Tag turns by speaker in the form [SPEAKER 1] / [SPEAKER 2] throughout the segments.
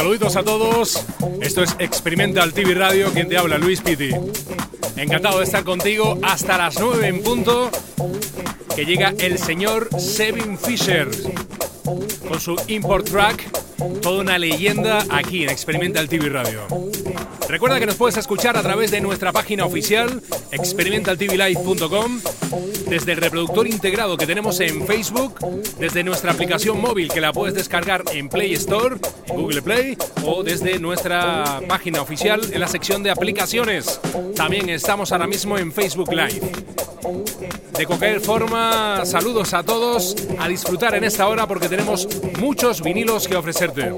[SPEAKER 1] Saluditos a todos. Esto es Experimental TV Radio, quien te habla, Luis Pitti. Encantado de estar contigo hasta las 9 en punto, que llega el señor Sevin Fisher con su import track, toda una leyenda aquí en Experimental TV Radio. Recuerda que nos puedes escuchar a través de nuestra página oficial experimentaltvlive.com, desde el reproductor integrado que tenemos en Facebook, desde nuestra aplicación móvil que la puedes descargar en Play Store, en Google Play o desde nuestra página oficial en la sección de aplicaciones. También estamos ahora mismo en Facebook Live. De cualquier forma, saludos a todos, a disfrutar en esta hora porque tenemos muchos vinilos que ofrecerte.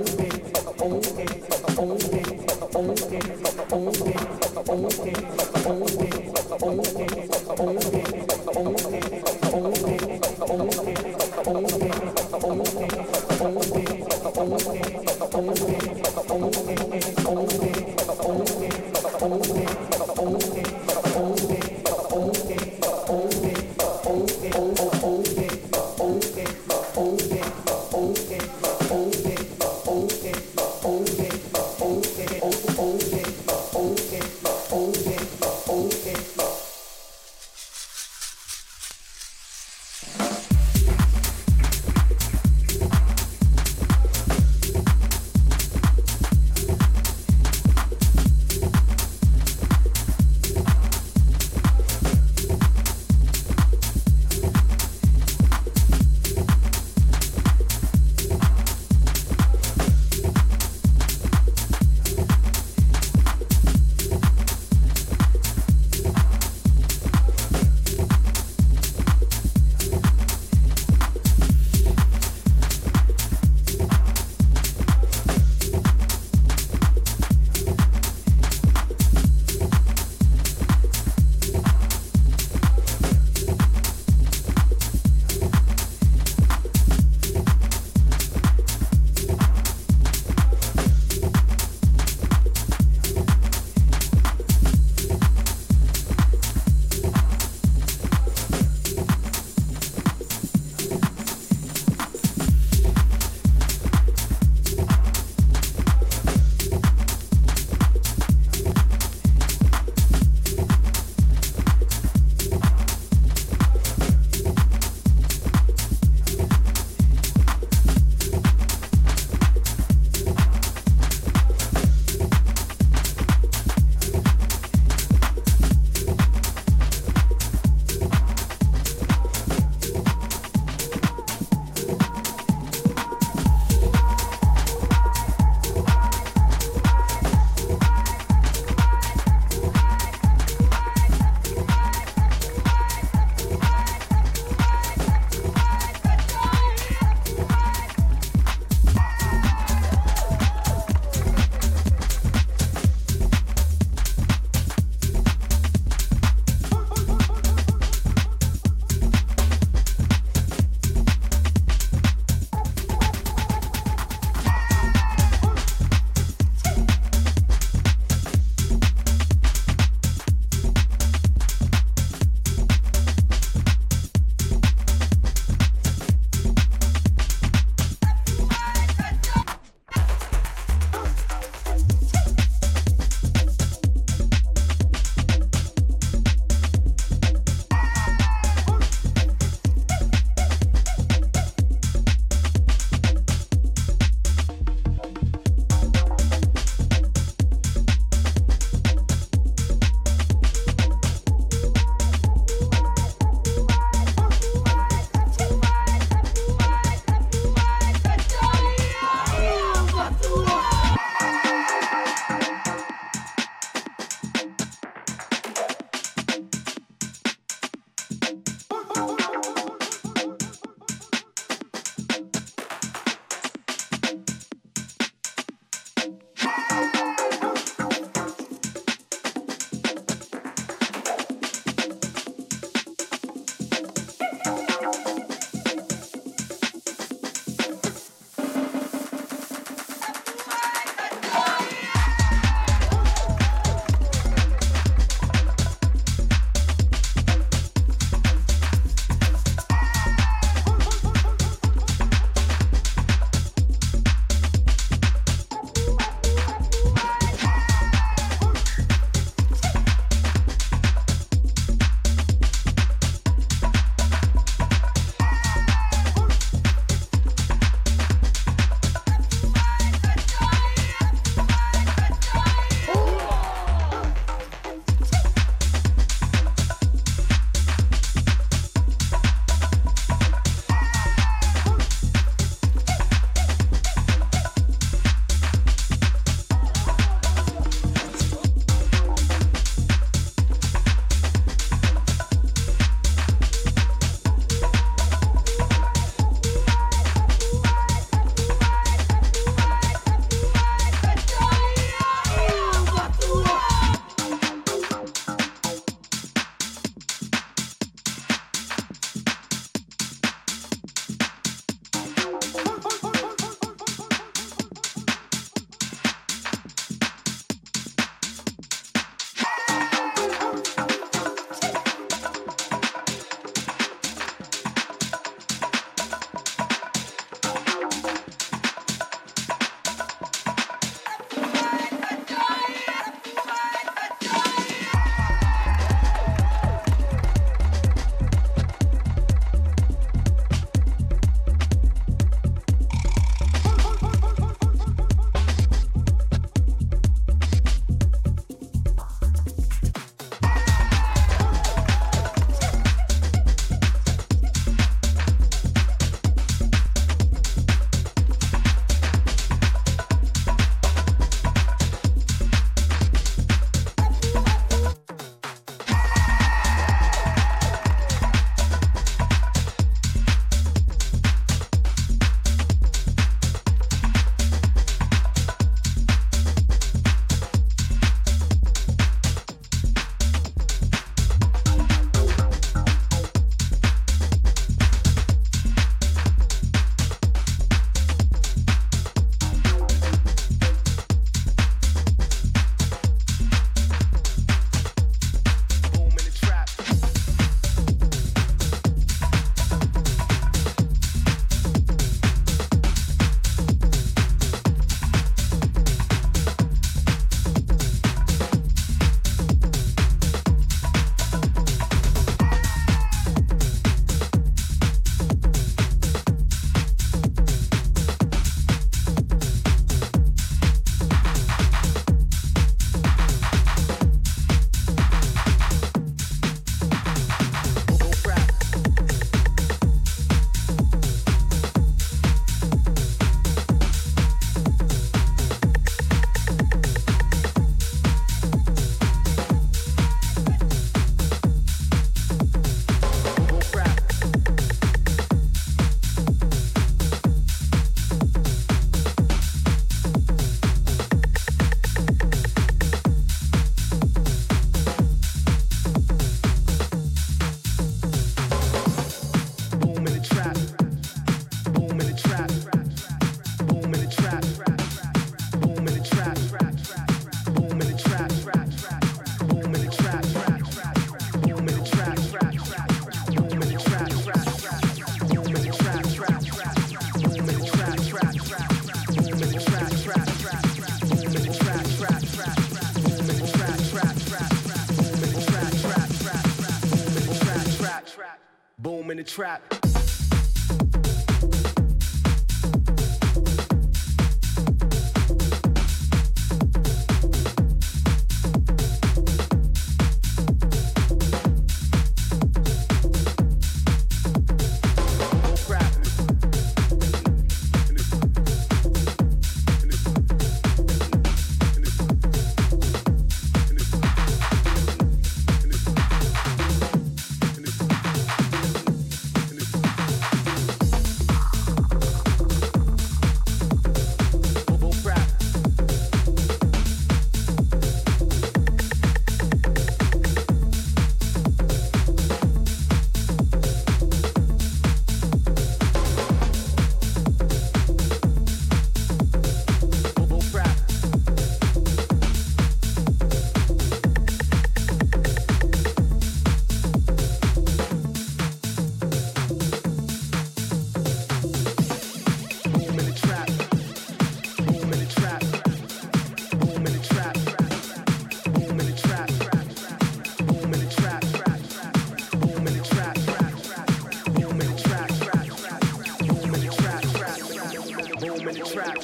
[SPEAKER 2] trap.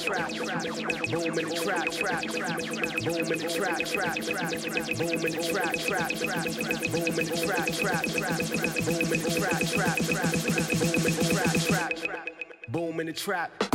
[SPEAKER 2] boom in the boom in the trap.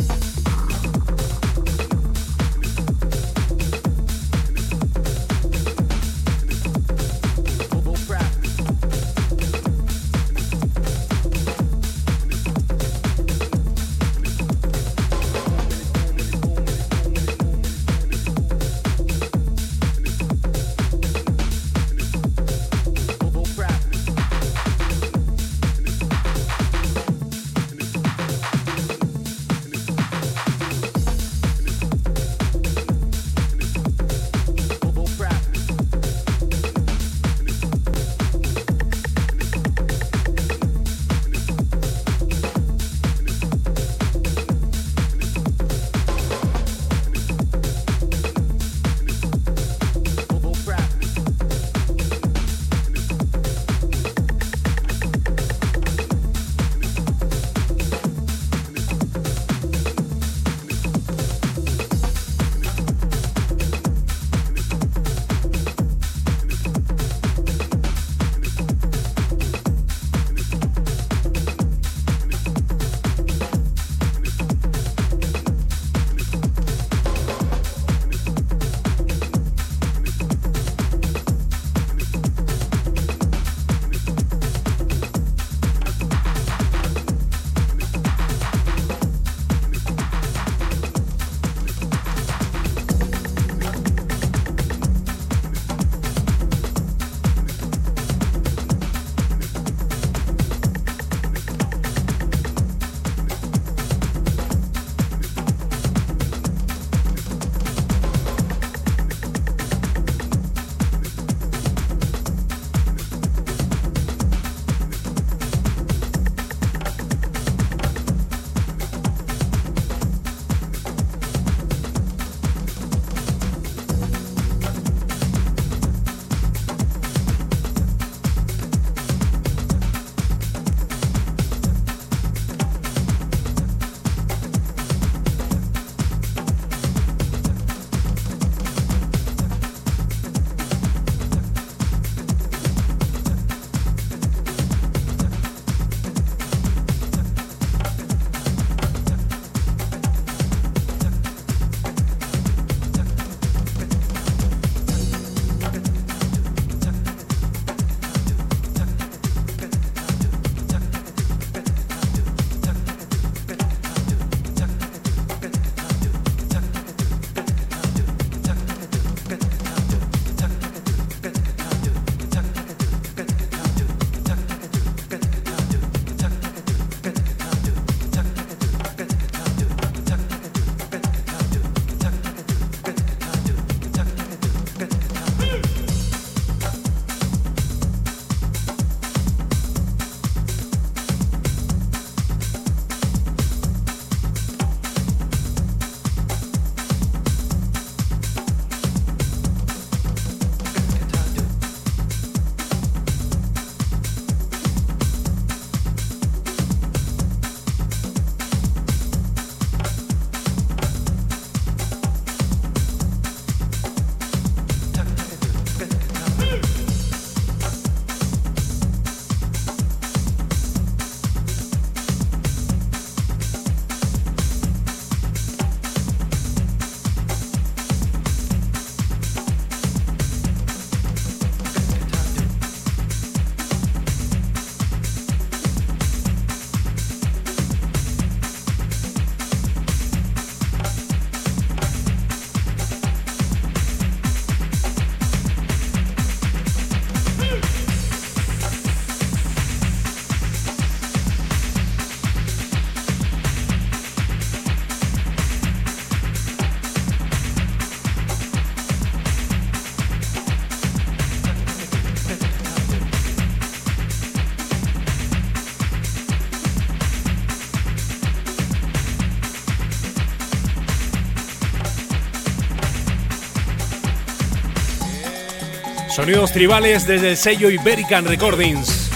[SPEAKER 1] Sonidos tribales desde el sello Iberican Recordings.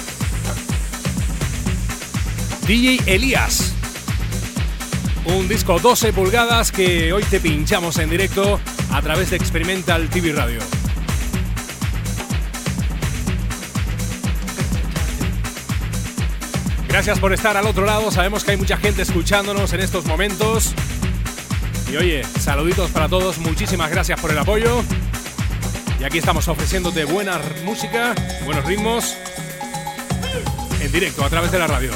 [SPEAKER 1] DJ Elías. Un disco 12 pulgadas que hoy te pinchamos en directo a través de Experimental TV Radio. Gracias por estar al otro lado. Sabemos que hay mucha gente escuchándonos en estos momentos. Y oye, saluditos para todos. Muchísimas gracias por el apoyo. Y aquí estamos ofreciéndote buena música, buenos ritmos en directo a través de la radio.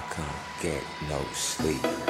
[SPEAKER 3] I
[SPEAKER 4] can't get
[SPEAKER 1] no sleep.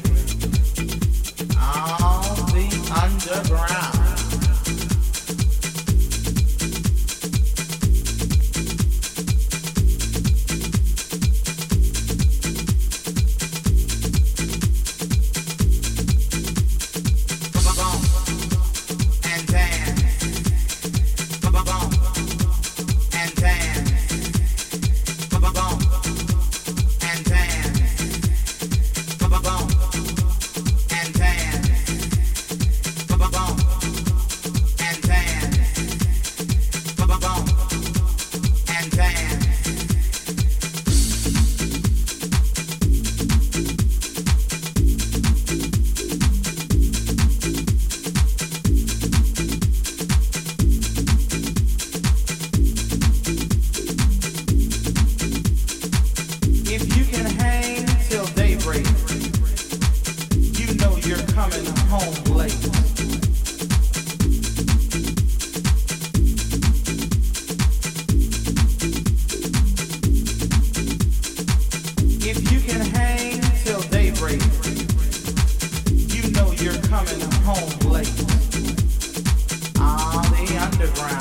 [SPEAKER 1] the ground. home on the underground.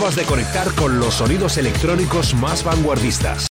[SPEAKER 1] De conectar con los sonidos electrónicos más vanguardistas.